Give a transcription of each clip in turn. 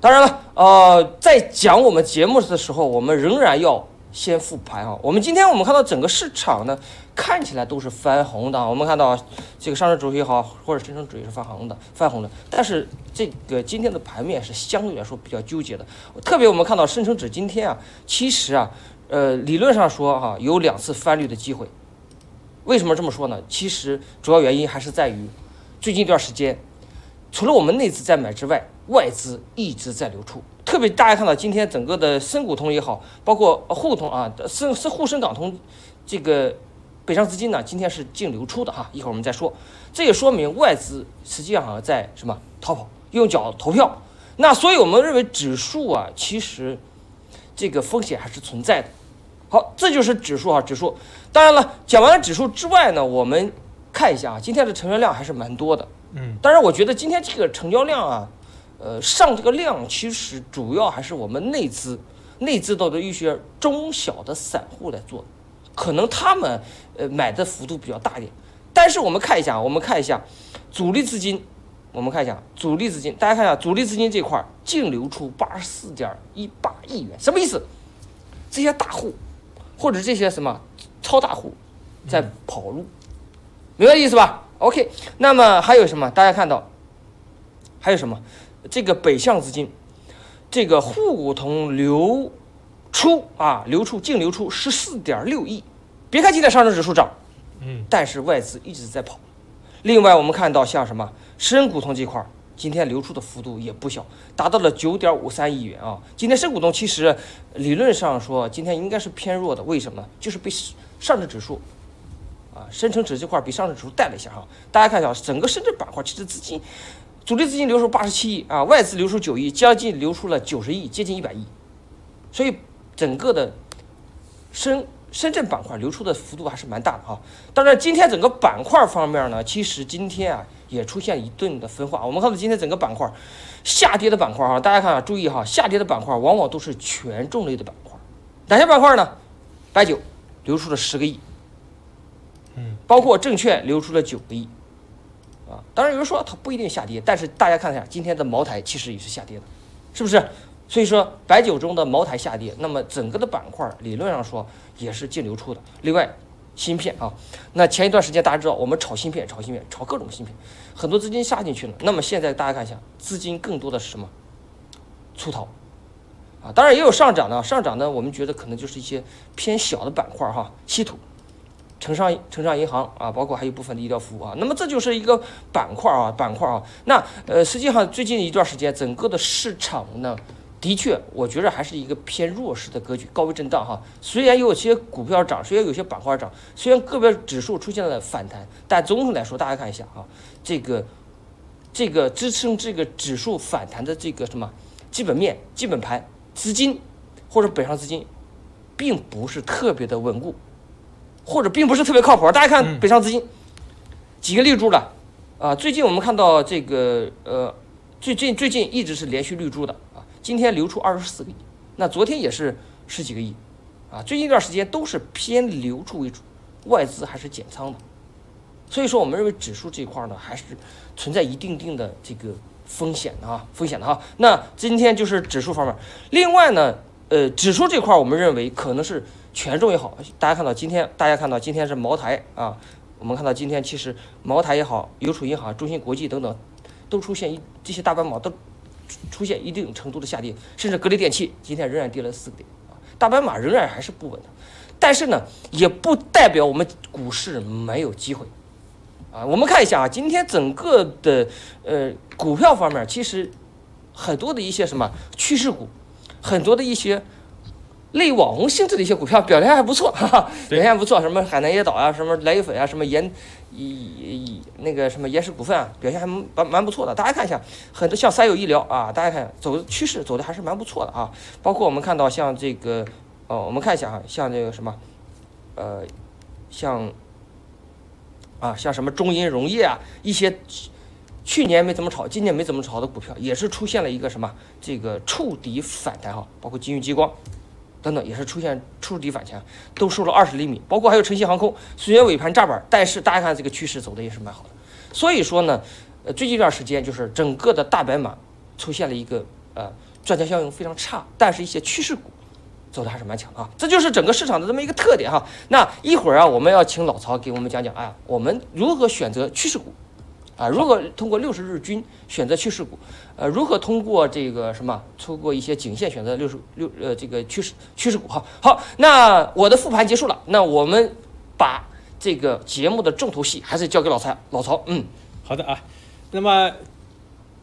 当然了，呃，在讲我们节目的时候，我们仍然要先复盘啊。我们今天我们看到整个市场呢，看起来都是翻红的。我们看到这个上证指数也好，或者深成指也是翻红的，翻红的。但是这个今天的盘面是相对来说比较纠结的，特别我们看到深成指今天啊，其实啊，呃，理论上说哈、有两次翻绿的机会。为什么这么说呢？其实主要原因还是在于最近一段时间，除了我们那次在买之外，外资一直在流出。特别大家看到今天整个的深股通也好，包括呃沪通啊，深是沪深港通这个北上资金呢，今天是净流出的哈。一会儿我们再说。这也说明外资实际上啊在什么逃跑，用脚投票。那所以我们认为指数啊，其实这个风险还是存在的。好，这就是指数啊，指数。当然了，讲完了指数之外呢，我们看一下啊，今天的成交量还是蛮多的。嗯，当然，我觉得今天这个成交量啊，呃，上这个量其实主要还是我们内资、内资到的一些中小的散户来做，可能他们呃买的幅度比较大一点。但是我们看一下，我们看一下主力资金，我们看一下主力资金，大家看一下主力资金这块净流出八十四点一八亿元，什么意思？这些大户或者这些什么超大户在跑路，明白意思吧？OK，那么还有什么？大家看到还有什么？这个北向资金，这个沪股通流出啊，流出净流出十四点六亿。别看今天上证指数涨，嗯，但是外资一直在跑。另外，我们看到像什么深股通这块儿，今天流出的幅度也不小，达到了九点五三亿元啊。今天深股通其实理论上说今天应该是偏弱的，为什么？就是被上证指数啊深成指这块比上证指数带了一下哈。大家看一下，整个深圳板块其实资金主力资金流出八十七亿啊，外资流出九亿，将近流出了九十亿，接近一百亿。所以整个的深深圳板块流出的幅度还是蛮大的哈。当然，今天整个板块方面呢，其实今天啊也出现一顿的分化。我们看到今天整个板块下跌的板块哈，大家看啊，注意哈，下跌的板块往往都是权重类的板块。哪些板块呢？白酒流出了十个亿，嗯，包括证券流出了九个亿。啊，当然有人说它不一定下跌，但是大家看一下今天的茅台其实也是下跌的，是不是？所以说白酒中的茅台下跌，那么整个的板块理论上说也是净流出的。另外，芯片啊，那前一段时间大家知道我们炒芯片，炒芯片，炒各种芯片，很多资金下进去了。那么现在大家看一下，资金更多的是什么？出逃啊，当然也有上涨的，上涨呢，我们觉得可能就是一些偏小的板块哈，稀土。城商城商银行啊，包括还有部分的医疗服务啊，那么这就是一个板块啊，板块啊。那呃，实际上最近一段时间，整个的市场呢，的确，我觉得还是一个偏弱势的格局，高位震荡哈。虽然有些股票涨，虽然有些板块涨，虽然个别指数出现了反弹，但总体来说，大家看一下啊，这个这个支撑这个指数反弹的这个什么基本面、基本盘、资金或者北上资金，并不是特别的稳固。或者并不是特别靠谱。大家看嗯北上资金、几个绿柱了啊，最近我们看到这个呃，最近最近一直是连续绿柱的啊，今天流出二十四个亿，那昨天也是十几个亿啊，最近一段时间都是偏流出为主，外资还是减仓的，所以说我们认为指数这一块呢，还是存在一定定的这个风险的啊，风险的哈。那今天就是指数方面，另外呢，呃，指数这块我们认为可能是权重也好，大家看到今天，大家看到今天是茅台啊，我们看到今天其实茅台也好，邮储银行、中芯国际等等，都出现一这些大白马都出现一定程度的下跌，甚至格力电器今天仍然跌了四个点啊，大白马仍然还是不稳的，但是呢，也不代表我们股市没有机会。啊，我们看一下啊，今天整个的呃股票方面，其实很多的一些什么趋势股，很多的一些类网红性质的一些股票表现还不错，哈哈，表现不错，什么海南椰岛啊，什么来一粉啊，什么盐以以那个什么岩石股份啊，表现还蛮蛮不错的。大家看一下，很多像三友医疗啊，大家看走趋势走的还是蛮不错的啊。包括我们看到像这个，哦，我们看一下啊，像这个什么，呃，像啊，像什么中银溶液啊，一些去年没怎么炒，今年没怎么炒的股票，也是出现了一个什么这个触底反弹哈，包括金域激光等等，也是出现触底反弹，都收了二十厘米，包括还有晨曦航空，虽然尾盘炸板，但是大家看这个趋势走的也是蛮好的。所以说呢，呃，最近一段时间就是整个的大白马出现了一个呃赚钱效应非常差，但是一些趋势股走的还是蛮强的啊，这就是整个市场的这么一个特点哈。那一会儿啊，我们要请老曹给我们讲讲，哎，我们如何选择趋势股。啊，如何通过六十日均选择趋势股？呃，如何通过这个什么，通过一些颈线选择六十六呃这个趋势趋势股？哈，好，那我的复盘结束了，那我们把这个节目的重头戏还是交给老蔡老曹。嗯，好的啊，那么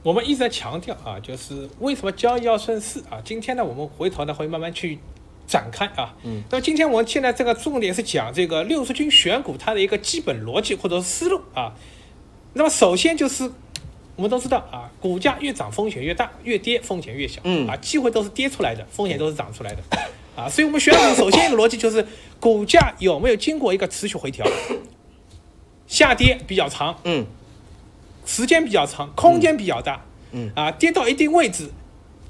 我们一直在强调啊，就是为什么交易要顺势啊？今天呢，我们回头呢会慢慢去展开啊。嗯。那么今天我们现在这个重点是讲这个六十均选股它的一个基本逻辑或者思路啊。那么首先就是，我们都知道啊，股价越涨风险越大，越跌风险越小。嗯。啊，机会都是跌出来的，风险都是涨出来的。啊，所以我们选股首先一个逻辑就是，股价有没有经过一个持续回调，下跌比较长，嗯，时间比较长，空间比较大，嗯。啊，跌到一定位置，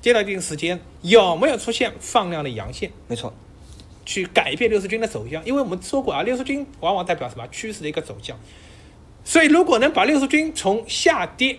跌到一定时间，有没有出现放量的阳线？没错，去改变六十均的走向，因为我们说过啊，六十均往往代表什么？趋势的一个走向。所以，如果能把六十均从下跌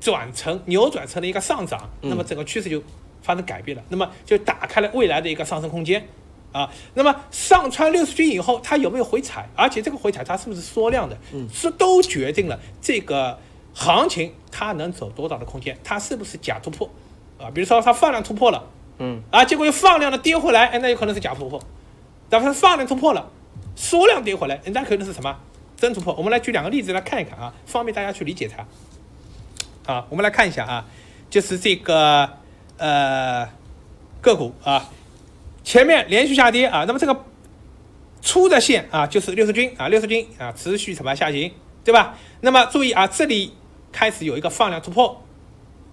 转成扭转成了一个上涨，那么整个趋势就发生改变了，那么就打开了未来的一个上升空间啊。那么上穿六十均以后，它有没有回踩？而且这个回踩它是不是缩量的？是都决定了这个行情它能走多大的空间，它是不是假突破啊？比如说它放量突破了，嗯，啊，结果又放量的跌回来，哎，那有可能是假突破。哪怕是放量突破了，缩量跌回来，那可能是什么？真突破，我们来举两个例子来看一看啊，方便大家去理解它。啊，我们来看一下啊，就是这个呃个股啊，前面连续下跌啊，那么这个粗的线啊，就是六十均啊，六十均啊，持续什么下行，对吧？那么注意啊，这里开始有一个放量突破，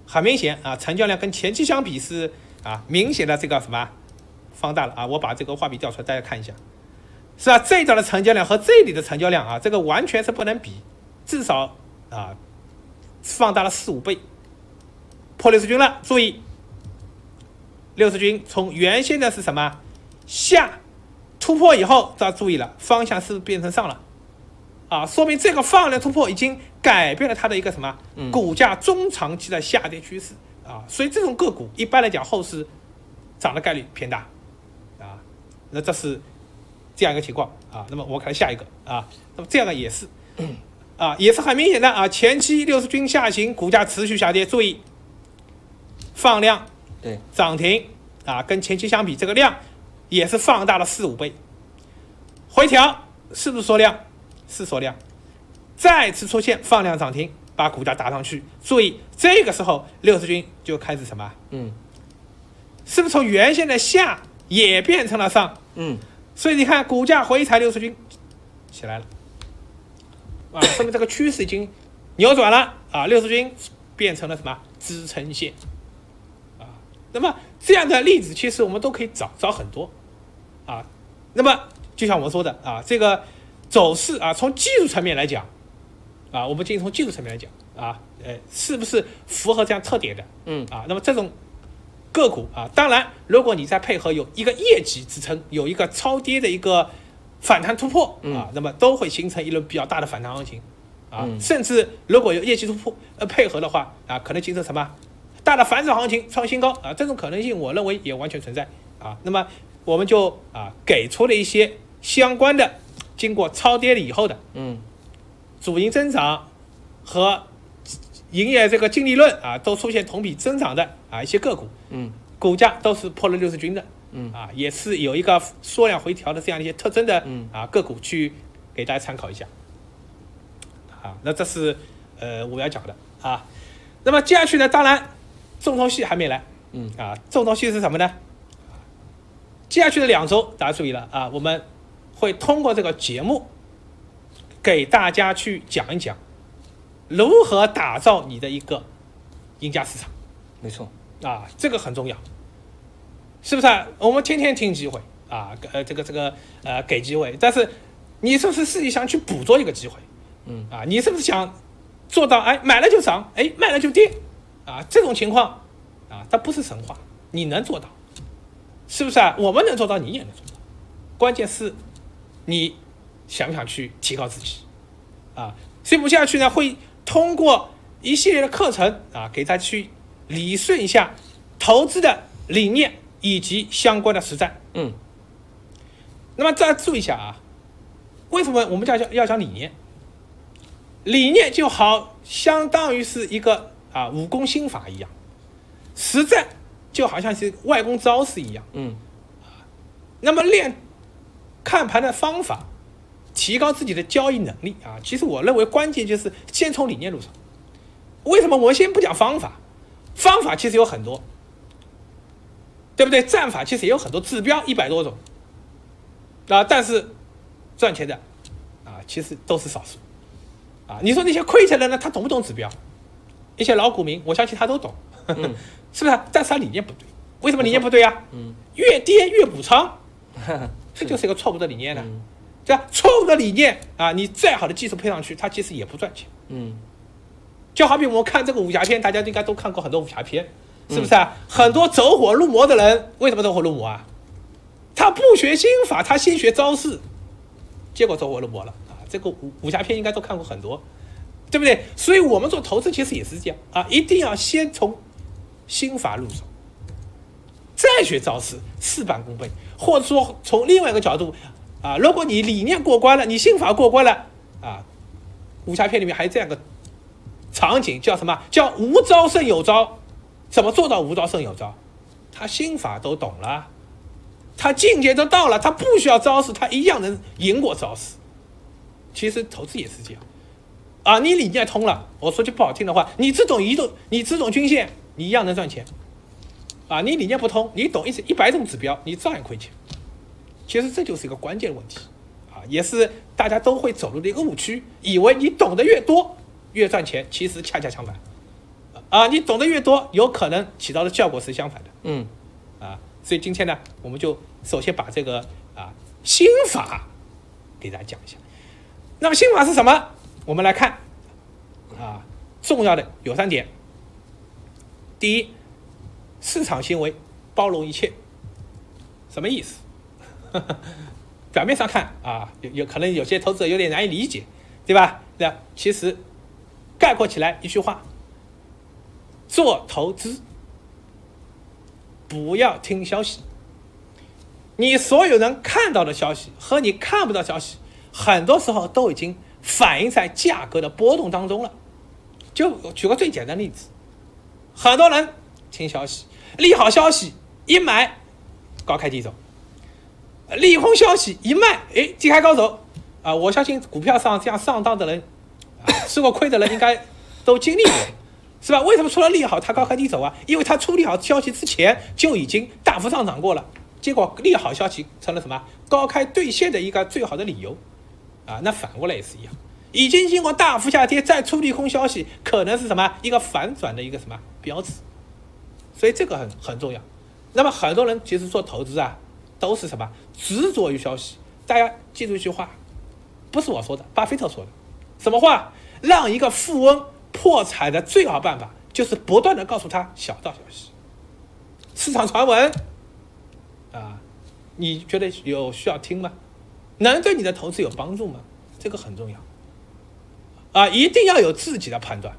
很明显啊，成交量跟前期相比是啊明显的这个什么放大了啊，我把这个画笔调出来，大家看一下。是吧？这一段的成交量和这里的成交量啊，这个完全是不能比，至少啊放大了四五倍，破六十均了。注意，六十均从原先的是什么下突破以后，大家注意了，方向是变成上了啊，说明这个放量突破已经改变了它的一个什么股价中长期的下跌趋势啊，所以这种个股一般来讲后市涨的概率偏大啊，那这是。这样一个情况啊，那么我看下一个啊，那么这样的也是，啊，也是很明显的啊，前期六十均下行，股价持续下跌，注意放量，对，涨停啊，跟前期相比，这个量也是放大了四五倍，回调是不是缩量？是缩量，再次出现放量涨停，把股价打上去，注意这个时候六十均就开始什么？嗯，是不是从原先的下也变成了上？嗯。所以你看，股价回踩六十均起来了，啊，说明这个趋势已经扭转了啊，六十均变成了什么支撑线啊？那么这样的例子其实我们都可以找找很多啊。那么就像我们说的啊，这个走势啊，从技术层面来讲啊，我们仅从技术层面来讲啊，呃，是不是符合这样特点的？嗯啊，那么这种。个股啊，当然，如果你再配合有一个业绩支撑，有一个超跌的一个反弹突破啊，那么都会形成一轮比较大的反弹行情啊。甚至如果有业绩突破呃配合的话啊，可能形成什么大的反转行情创新高啊，这种可能性我认为也完全存在啊。那么我们就啊给出了一些相关的经过超跌了以后的嗯主营增长和。营业这个净利润啊，都出现同比增长的啊一些个股，嗯，股价都是破了六十均的，嗯。啊，也是有一个缩量回调的这样一些特征的，嗯。啊个股去给大家参考一下，啊，那这是呃我要讲的啊，那么接下去呢，当然重头戏还没来，嗯。啊，重头戏是什么呢？接下去的两周大家注意了啊，我们会通过这个节目给大家去讲一讲。如何打造你的一个赢家市场？没错啊，这个很重要，是不是？啊我们天天听机会啊，呃，这个这个呃，给机会，但是你是不是自己想去捕捉一个机会？嗯啊，你是不是想做到哎买了就涨，哎卖了就跌啊？这种情况啊，它不是神话，你能做到，是不是啊？我们能做到，你也能做到，关键是你想不想去提高自己啊？所以我们接下去呢会。通过一系列的课程啊，给大家去理顺一下投资的理念以及相关的实战。嗯那么大家注意一下啊，为什么我们叫要讲理念？理念就好，相当于是一个啊武功心法一样，实战就好像是外功招式一样。嗯那么练看盘的方法，提高自己的交易能力啊，其实我认为关键就是先从理念入手。为什么我们先不讲方法？方法其实有很多，对不对？战法其实也有很多，指标一百多种啊，但是赚钱的啊，其实都是少数啊。你说那些亏钱的呢，他懂不懂指标？一些老股民，我相信他都懂，嗯 是不是？但是他理念不对，为什么理念不对啊？嗯，越跌越补仓，这就是一个错误的理念了。嗯对吧？错误的理念啊，你再好的技术配上去，它其实也不赚钱。嗯就好比我们看这个武侠片，大家应该都看过很多武侠片，是不是啊？很多走火入魔的人，为什么走火入魔啊？他不学心法，他先学招式，结果走火入魔了啊！这个武武侠片应该都看过很多，对不对？所以我们做投资其实也是这样啊，一定要先从心法入手，再学招式，事半功倍。或者说从另外一个角度啊，如果你理念过关了，你心法过关了啊，武侠片里面还有这样个场景叫什么？叫无招胜有招。怎么做到无招胜有招？他心法都懂了，他境界都到了，他不需要招式，他一样能赢过招式。其实投资也是这样啊，你理念通了，我说句不好听的话，你只懂移动，你只懂均线，你一样能赚钱。啊，你理念不通，你懂一一百种指标，你照样亏钱。其实这就是一个关键问题啊，也是大家都会走入的一个误区，以为你懂得越多越赚钱，其实恰恰相反。啊，你懂得越多，有可能起到的效果是相反的嗯啊。所以今天呢，我们就首先把这个啊心法给大家讲一下。那么心法是什么？我们来看啊，重要的有三点。第一，市场行为包容一切，什么意思？表面上看啊，有有可能有些投资者有点难以理解，对吧？那其实概括起来一句话：做投资不要听消息。你所有能看到的消息和你看不到消息，很多时候都已经反映在价格的波动当中了。就举个最简单的例子，很多人听消息，利好消息一买，高开低走；利空消息一卖，哎，低开高走。啊，我相信股票上这样上当的人，啊，吃过亏的人应该都经历过，是吧？为什么出了利好它高开低走啊？因为它出利好消息之前就已经大幅上涨过了，结果利好消息成了什么高开兑现的一个最好的理由，啊，那反过来也是一样。已经经过大幅下跌，再出利空消息，可能是什么一个反转的一个什么标志，所以这个很很重要。那么很多人其实做投资啊，都是什么执着于消息。大家记住一句话，不是我说的，巴菲特说的，什么话？让一个富翁破产的最好办法，就是不断的告诉他小道消息、市场传闻，啊，你觉得有需要听吗？能对你的投资有帮助吗？这个很重要。啊，一定要有自己的判断，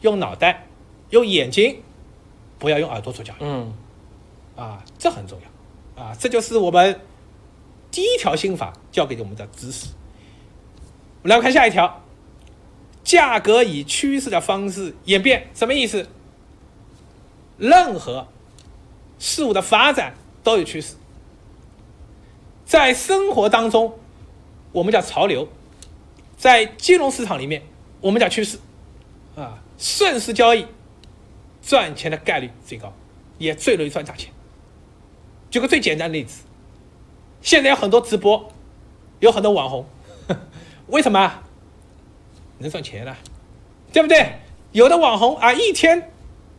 用脑袋，用眼睛，不要用耳朵做交易嗯啊，这很重要啊，这就是我们第一条心法教给我们的知识。我们来看下一条，价格以趋势的方式演变，什么意思？任何事物的发展都有趋势，在生活当中，我们叫潮流。在金融市场里面，我们讲趋势，啊，顺势交易，赚钱的概率最高，也最容易赚大钱。举个最简单的例子，现在有很多直播，有很多网红，为什么能赚钱呢？对不对？有的网红啊，一天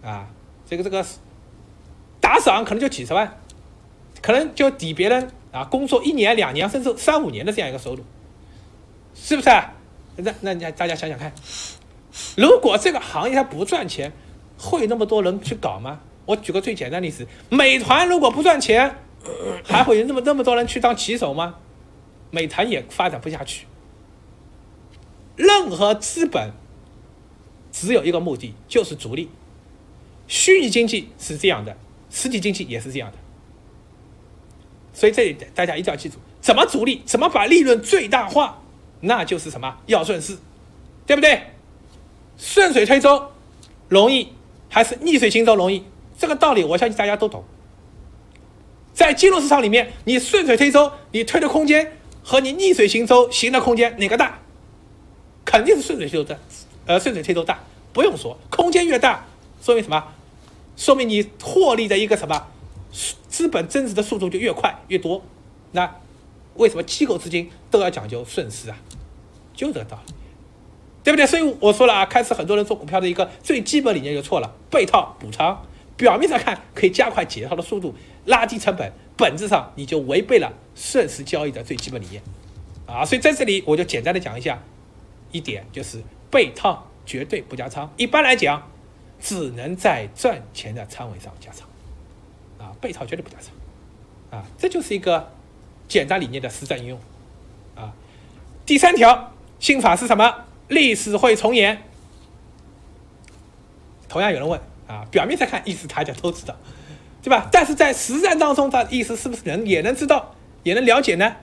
啊，这个这个打赏可能就几十万，可能就抵别人啊工作一年、两年，甚至三五年的这样一个收入。是不是啊？那那你大家想想看，如果这个行业它不赚钱，会那么多人去搞吗？我举个最简单的例子，美团如果不赚钱，还会有那么那么多人去当骑手吗？美团也发展不下去。任何资本只有一个目的，就是逐利。虚拟经济是这样的，实体经济也是这样的。所以这里大家一定要记住，怎么逐利，怎么把利润最大化，那就是什么要顺势，对不对？顺水推舟容易还是逆水行舟容易？这个道理我相信大家都懂。在金融市场里面，你顺水推舟，你推的空间和你逆水行舟行的空间哪个大？肯定是顺水推舟大，呃，顺水推舟大，不用说，空间越大，说明什么？说明你获利的一个什么？资本增值的速度就越快越多，那为什么机构资金都要讲究顺势啊？就这个道理，对不对？所以我说了啊，开始很多人做股票的一个最基本理念就错了，被套补仓，表面上看可以加快解套的速度，拉低成本，本质上你就违背了顺势交易的最基本理念啊！所以在这里我就简单的讲一下一点，就是被套绝对不加仓，一般来讲只能在赚钱的仓位上加仓。啊，被套绝对不加仓，啊，这就是一个简单理念的实战应用，啊，第三条心法是什么？历史会重演。同样有人问，啊，表面上看意思大家都知道，对吧？但是在实战当中，它意思是不是能也能知道，也能了解呢？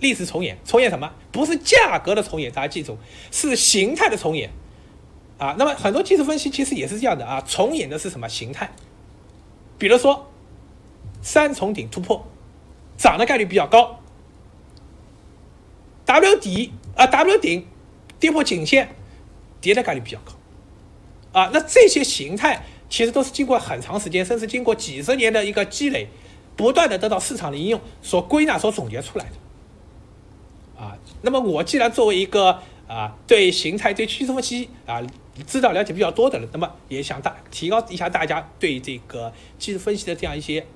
历史重演，重演什么？不是价格的重演，大家记住，是形态的重演，啊，那么很多技术分析其实也是这样的啊，重演的是什么形态？比如说，三重顶突破，涨的概率比较高。W 底啊，W 顶跌破颈线，跌的概率比较高。啊，那这些形态其实都是经过很长时间，甚至经过几十年的一个积累，不断的得到市场的应用，所归纳、所总结出来的。啊，那么我既然作为一个啊，对形态、对趋势分析啊。知道了解比较多的人，那么也想大提高一下大家对这个技术分析的这样一些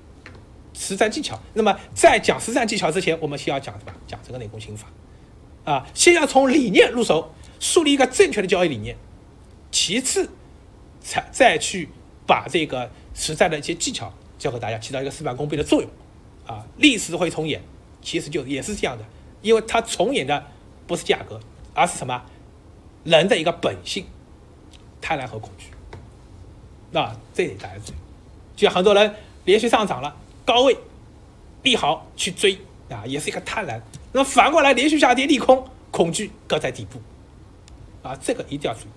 实战技巧。那么在讲实战技巧之前，我们先要讲什么？讲这个内功心法啊，先要从理念入手，树立一个正确的交易理念，其次才再去把这个实战的一些技巧教给大家，起到一个事半功倍的作用啊。历史会重演，其实就也是这样的，因为它重演的不是价格，而是什么人的一个本性。贪婪和恐惧，那这里大家注意，就像很多人连续上涨了，高位利好去追啊，也是一个贪婪。那么反过来连续下跌利空，恐惧搁在底部啊，这个一定要注意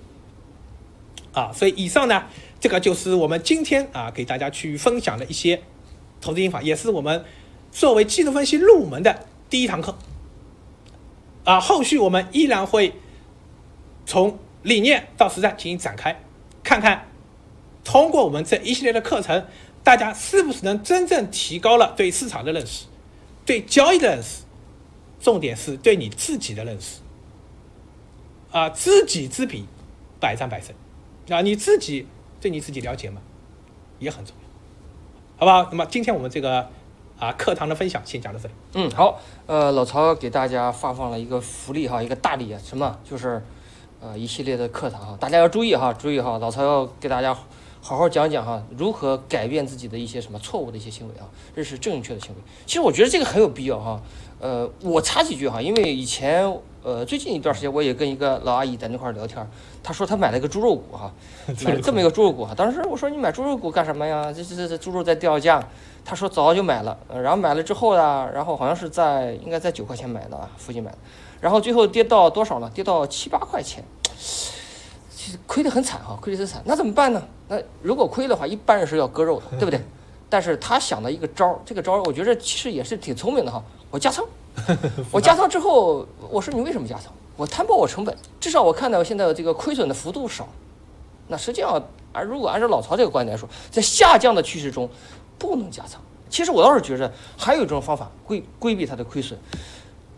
啊。所以以上呢，这个就是我们今天啊给大家去分享的一些投资心法，也是我们作为技术分析入门的第一堂课啊。后续我们依然会从。理念到实战进行展开，看看通过我们这一系列的课程，大家是不是能真正提高了对市场的认识，对交易的认识，重点是对你自己的认识。啊，知己知彼，百战百胜。啊，你自己对你自己了解吗？也很重要，好不好？那么今天我们这个啊课堂的分享先讲到这里。嗯，好。呃，老曹给大家发放了一个福利哈，一个大礼啊，什么？就是。呃，一系列的课堂哈，大家要注意哈，注意哈，老曹要给大家好好讲讲哈，如何改变自己的一些什么错误的一些行为啊，这是正确的行为。其实我觉得这个很有必要哈。呃，我插几句哈，因为以前呃最近一段时间我也跟一个老阿姨在那块聊天，她说她买了一个猪肉股哈，买了这么一个猪肉股哈。当时我说你买猪肉股干什么呀？这这这这猪肉在掉价。她说早就买了，然后买了之后呢，然后好像是在应该在九块钱买的啊，附近买的。然后最后跌到多少呢？跌到七八块钱，亏得很惨哈，亏得很惨。那怎么办呢？那如果亏的话，一般人是要割肉的，对不对？但是他想的一个招儿，这个招儿我觉得其实也是挺聪明的哈。我加仓，我加仓之后，我说你为什么加仓？我摊薄我成本，至少我看到现在这个亏损的幅度少。那实际上，而如果按照老曹这个观点来说，在下降的趋势中不能加仓。其实我倒是觉着还有一种方法规规避它的亏损。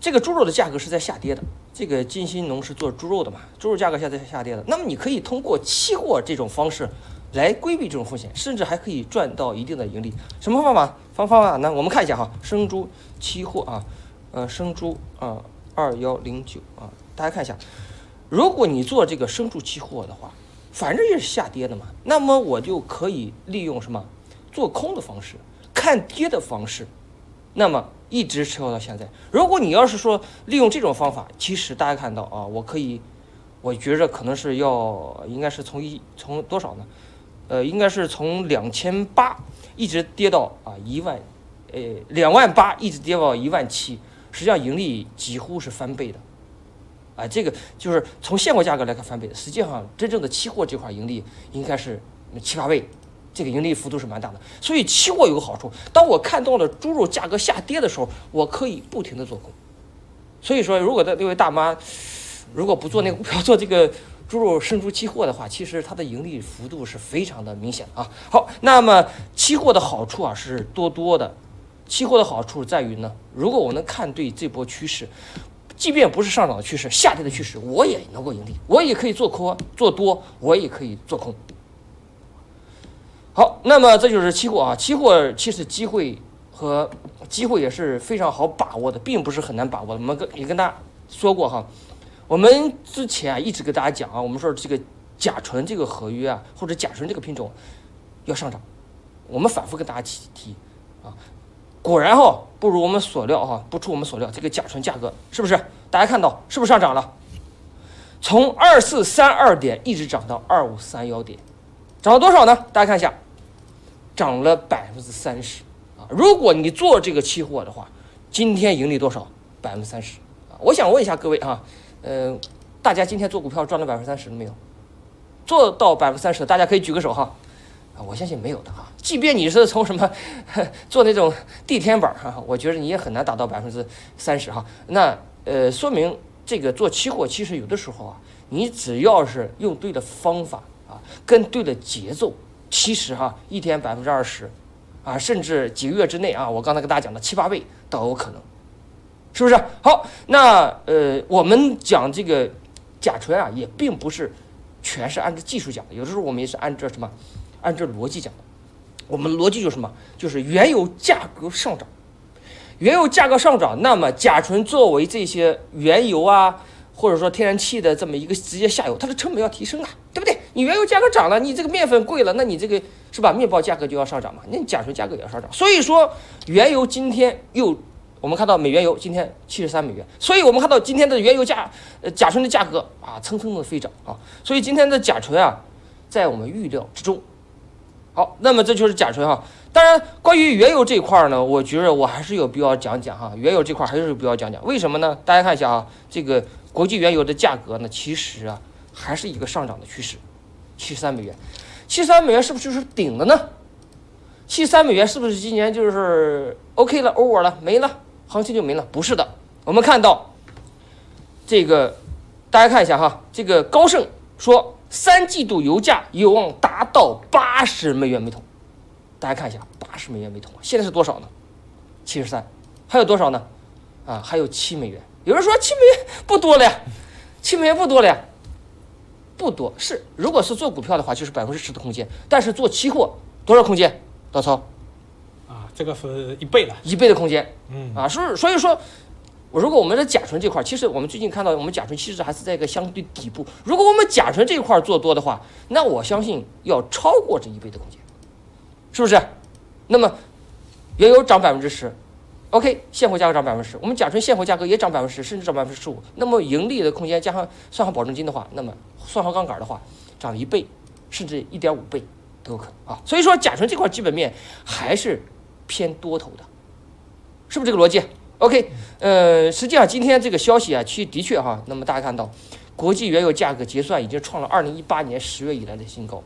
这个猪肉的价格是在下跌的，这个金星农是做猪肉的嘛，猪肉价格现在下跌的，那么你可以通过期货这种方式来规避这种风险，甚至还可以赚到一定的盈利。什么方法？方方法呢？我们看一下哈，生猪期货啊，呃，生猪啊，二幺零九啊，大家看一下，如果你做这个生猪期货的话，反正也是下跌的嘛，那么我就可以利用什么做空的方式，看跌的方式，那么。一直持有到现在。如果你要是说利用这种方法，其实大家看到啊，我可以，我觉着可能是要应该是从一从多少呢？呃，应该是从两千八一直跌到啊一万，呃两万八一直跌到一万七，实际上盈利几乎是翻倍的，啊，这个就是从现货价格来看翻倍，实际上真正的期货这块盈利应该是七八倍，这个盈利幅度是蛮大的。所以期货有个好处，当我看到了猪肉价格下跌的时候，我可以不停的做空。所以说，如果的那位大妈如果不做那个股票，做这个。猪肉生猪期货的话，其实它的盈利幅度是非常的明显啊。好，那么期货的好处啊是多多的。期货的好处在于呢，如果我能看对这波趋势，即便不是上涨的趋势，下跌的趋势，我也能够盈利，我也可以做空做多，我也可以做空。好，那么这就是期货啊。期货其实机会和机会也是非常好把握的，并不是很难把握的。我们跟也跟大家说过哈。我们之前啊一直跟大家讲啊，我们说这个甲醇这个合约啊，或者甲醇这个品种要上涨，我们反复跟大家提提啊，果然哈不如我们所料哈，不出我们所料，这个甲醇价格是不是？大家看到是不是上涨了？从二四三二点一直涨到二五三幺点，涨了多少呢？大家看一下，涨了百分之三十啊！如果你做这个期货的话，今天盈利多少？百分之三十啊！我想问一下各位啊。呃，大家今天做股票赚了百分之三十了没有？做到百分之三十的，大家可以举个手哈。啊，我相信没有的哈。即便你是从什么 做那种地天板哈，我觉得你也很难达到百分之三十哈。那呃，说明这个做期货其实有的时候啊，你只要是用对的方法啊，跟对的节奏，其实哈，一天百分之二十啊，甚至几个月之内啊，我刚才跟大家讲的七八倍都有可能。是不是好？那呃，我们讲这个甲醇啊，也并不是全是按照技术讲的，有的时候我们也是按照什么，按照逻辑讲的。我们逻辑就是什么？就是原油价格上涨，原油价格上涨，那么甲醇作为这些原油啊，或者说天然气的这么一个直接下游，它的成本要提升啊，对不对？你原油价格涨了，你这个面粉贵了，那你这个是吧？面包价格就要上涨嘛，那甲醇价格也要上涨。所以说，原油今天又。我们看到美原油今天七十三美元，所以我们看到今天的原油价，呃，甲醇的价格啊，蹭蹭的飞涨啊，所以今天的甲醇啊，在我们预料之中。好，那么这就是甲醇哈。当然，关于原油这块呢，我觉得我还是有必要讲讲哈，原油这块还是有必要讲讲。为什么呢？大家看一下啊，这个国际原油的价格呢，其实啊，还是一个上涨的趋势，七十三美元，七十三美元是不是就是顶了呢？七十三美元是不是今年就是 OK 了，over 了，没了？行情就没了？不是的，我们看到这个，大家看一下哈，这个高盛说三季度油价有望达到八十美元每桶。大家看一下，八十美元每桶，现在是多少呢？七十三，还有多少呢？啊，还有七美元。有人说七美元不多了呀，七美元不多了呀，不多是，如果是做股票的话，就是百分之十的空间，但是做期货多少空间？老曹。这个是一倍了，一倍的空间，嗯啊，所以所以说，如果我们的甲醇这块，其实我们最近看到，我们甲醇其实还是在一个相对底部。如果我们甲醇这一块做多的话，那我相信要超过这一倍的空间，是不是？那么原油涨百分之十，OK，现货价格涨百分之十，我们甲醇现货价格也涨百分之十，甚至涨百分之十五。那么盈利的空间加上算好保证金的话，那么算好杠杆的话，涨一倍，甚至一点五倍都有可能啊。所以说甲醇这块基本面还是。偏多头的，是不是这个逻辑？OK，呃，实际上今天这个消息啊，其实的确哈，那么大家看到，国际原油价格结算已经创了二零一八年十月以来的新高，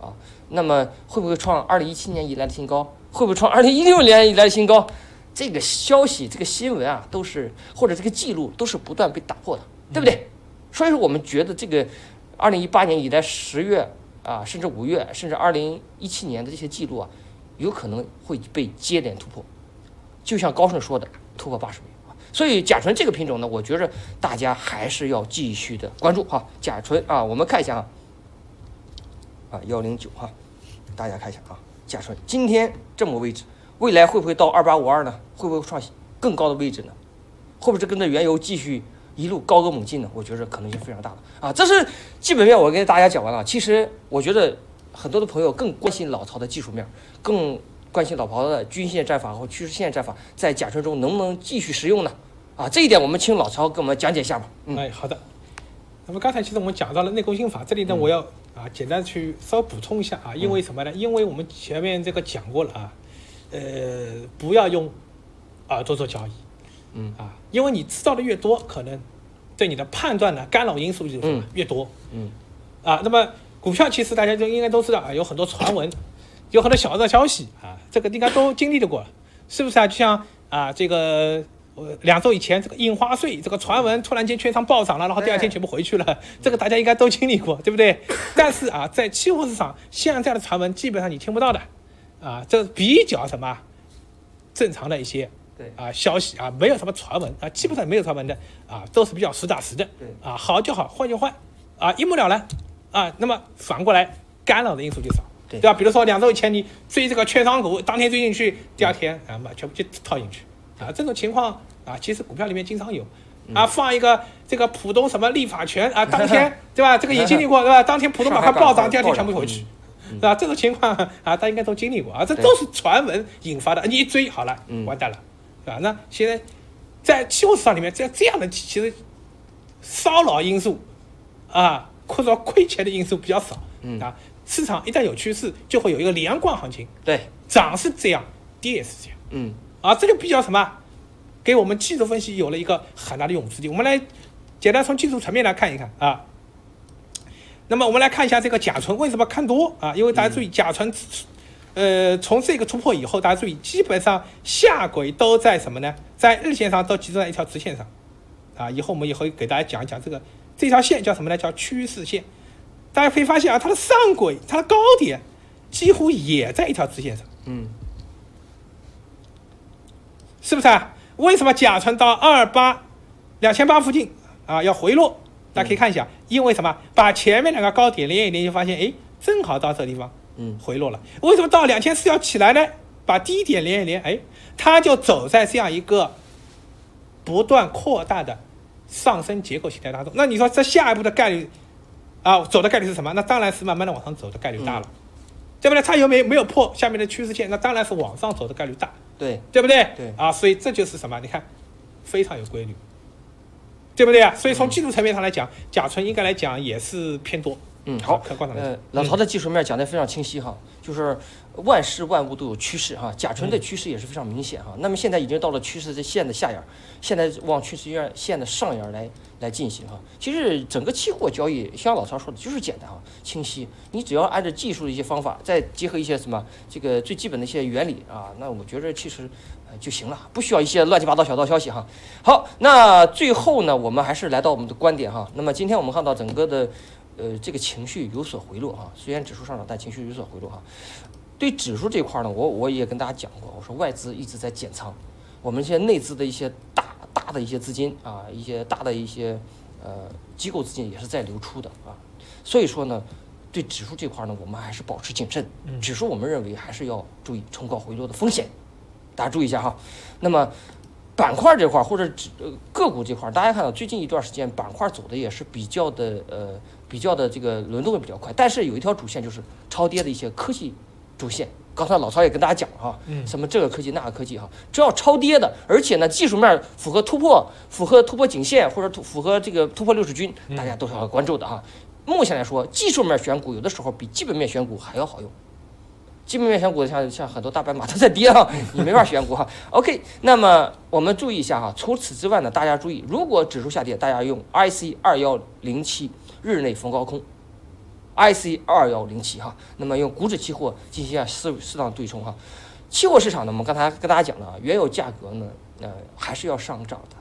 啊，那么会不会创二零一七年以来的新高？会不会创二零一六年以来的新高？这个消息、这个新闻啊，都是或者这个记录都是不断被打破的，对不对？所以说我们觉得这个二零一八年以来十月啊，甚至五月，甚至二零一七年的这些记录啊。有可能会被接连突破，就像高盛说的，突破八十。所以甲醇这个品种呢，我觉着大家还是要继续的关注哈。甲醇啊，我们看一下啊，啊幺零九哈，大家看一下啊，甲醇今天这么位置，未来会不会到二八五二呢？会不会创更高的位置呢？会不会跟着原油继续一路高歌猛进呢？我觉着可能性非常大的啊。这是基本面，我跟大家讲完了。其实我觉得。很多的朋友更关心老曹的技术面，更关心老曹的均线战法和趋势线战法在甲醇中能不能继续使用呢？啊，这一点我们请老曹给我们讲解一下吧。哎，好的。那么刚才其实我们讲到了内功心法，这里呢我要啊，简单去稍微补充一下啊，因为什么呢？因为我们前面这个讲过了啊，呃，不要用耳朵做交易，嗯。啊，因为你知道的越多，可能对你的判断呢干扰因素就越多，嗯。啊，那么股票其实大家就应该都知道啊，有很多传闻，有很多小道消息啊，这个应该都经历的过，是不是啊？就像啊，这个呃两周以前这个印花税这个传闻突然间券商暴涨了，然后第二天全部回去了，这个大家应该都经历过，对不对？但是啊，在期货市场现在的传闻基本上你听不到的，啊，这比较什么正常的一些对啊消息啊，没有什么传闻啊，基本上没有传闻的啊，都是比较实打实的。对啊，好就好，坏就坏，啊，一目了然啊。那么反过来干扰的因素就少，对吧？比如说两周以前你追这个券商股，当天追进去，第二天啊嘛全部就套进去啊，这种情况啊，其实股票里面经常有。啊，放一个这个浦东什么立法权啊，当天 对吧？这个也经历过对吧？当天浦东板块暴涨，第二天全部回去，对吧？这种情况啊，大家应该都经历过啊，这都是传闻引发的。你一追好了嗯，完蛋了，是吧？那现在在期货市场里面，这这样的其实骚扰因素啊，或者说亏钱的因素比较少嗯啊。市场一旦有趋势，就会有一个连贯行情，对，涨是这样，跌也是这样。嗯啊，这就比较什么，给我们技术分析有了一个很大的用武之地。我们来简单从技术层面来看一看啊。那么我们来看一下这个甲醇为什么看多啊？因为大家注意，甲醇，呃，从这个突破以后，大家注意，基本上下轨都在什么呢？在日线上都集中在一条直线上，啊，以后我们也会给大家讲一讲这个这条线叫什么呢？叫趋势线。大家可以发现啊，它的上轨、它的高点几乎也在一条直线上。嗯是不是啊？为什么甲醇到二八两千八附近啊要回落？大家可以看一下，因为什么？把前面两个高点连一连，就发现哎，正好到这个地方嗯回落了。为什么到两千四要起来呢？把低点连一连，哎，它就走在这样一个不断扩大的上升结构形态当中。那你说这下一步的概率啊，走的概率是什么？那当然是慢慢的往上走的概率大了，对不对？它有没有没有破下面的趋势线？那当然是往上走的概率大。对，对不对？对啊，所以这就是什么？你看，非常有规律，对不对啊？所以从技术层面上来讲，甲醇应该来讲也是偏多。嗯好看观察，呃，老曹的技术面讲得非常清晰哈，就是万事万物都有趋势哈，甲醇的趋势也是非常明显哈。那么现在已经到了趋势的线的下沿儿，现在往趋势线线的上沿儿来来进行哈。其实整个期货交易，像老曹说的，就是简单哈，清晰。你只要按照技术的一些方法，再结合一些什么这个最基本的一些原理啊，那我觉得其实呃就行了，不需要一些乱七八糟小道消息哈。好，那最后呢，我们还是来到我们的观点哈。那么今天我们看到整个的。呃，这个情绪有所回落哈，虽然指数上涨，但情绪有所回落哈。对指数这块呢，我我也跟大家讲过，我说外资一直在减仓，我们现在内资的一些大大的一些资金啊，一些大的一些呃机构资金也是在流出的啊，所以说呢，对指数这块呢，我们还是保持谨慎。指数我们认为还是要注意冲高回落的风险，大家注意一下哈。那么板块这块儿或者指呃个股这块儿，大家看到最近一段时间板块走的也是比较的呃比较的这个轮动也比较快，但是有一条主线就是超跌的一些科技主线。刚才老曹也跟大家讲了哈，嗯什么这个科技那个科技哈，只要超跌的，而且呢技术面符合突破、符合突破颈线或者突符合这个突破六十均，大家都是要关注的哈。目前来说，技术面选股有的时候比基本面选股还要好用。基本面选股像像很多大白马都在跌啊，你没法选股哈。OK，那么我们注意一下哈。除此之外呢，大家注意，如果指数下跌，大家用 IC 二幺零七日内逢高空，IC 二幺零七哈。那么用股指期货进行一下适适当对冲哈。期货市场呢，我们刚才跟大家讲了啊，原油价格呢，呃，还是要上涨的。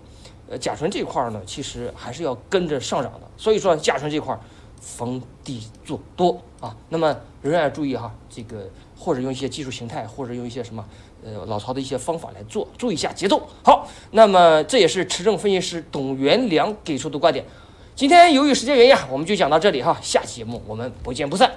呃，甲醇这块儿呢，其实还是要跟着上涨的。所以说，甲醇这块逢低做多啊。那么仍然要注意哈，这个或者用一些技术形态，或者用一些什么呃老曹的一些方法来做，注意一下节奏。好，那么这也是持证分析师董元良给出的观点。今天由于时间原因啊，我们就讲到这里哈，下期节目我们不见不散。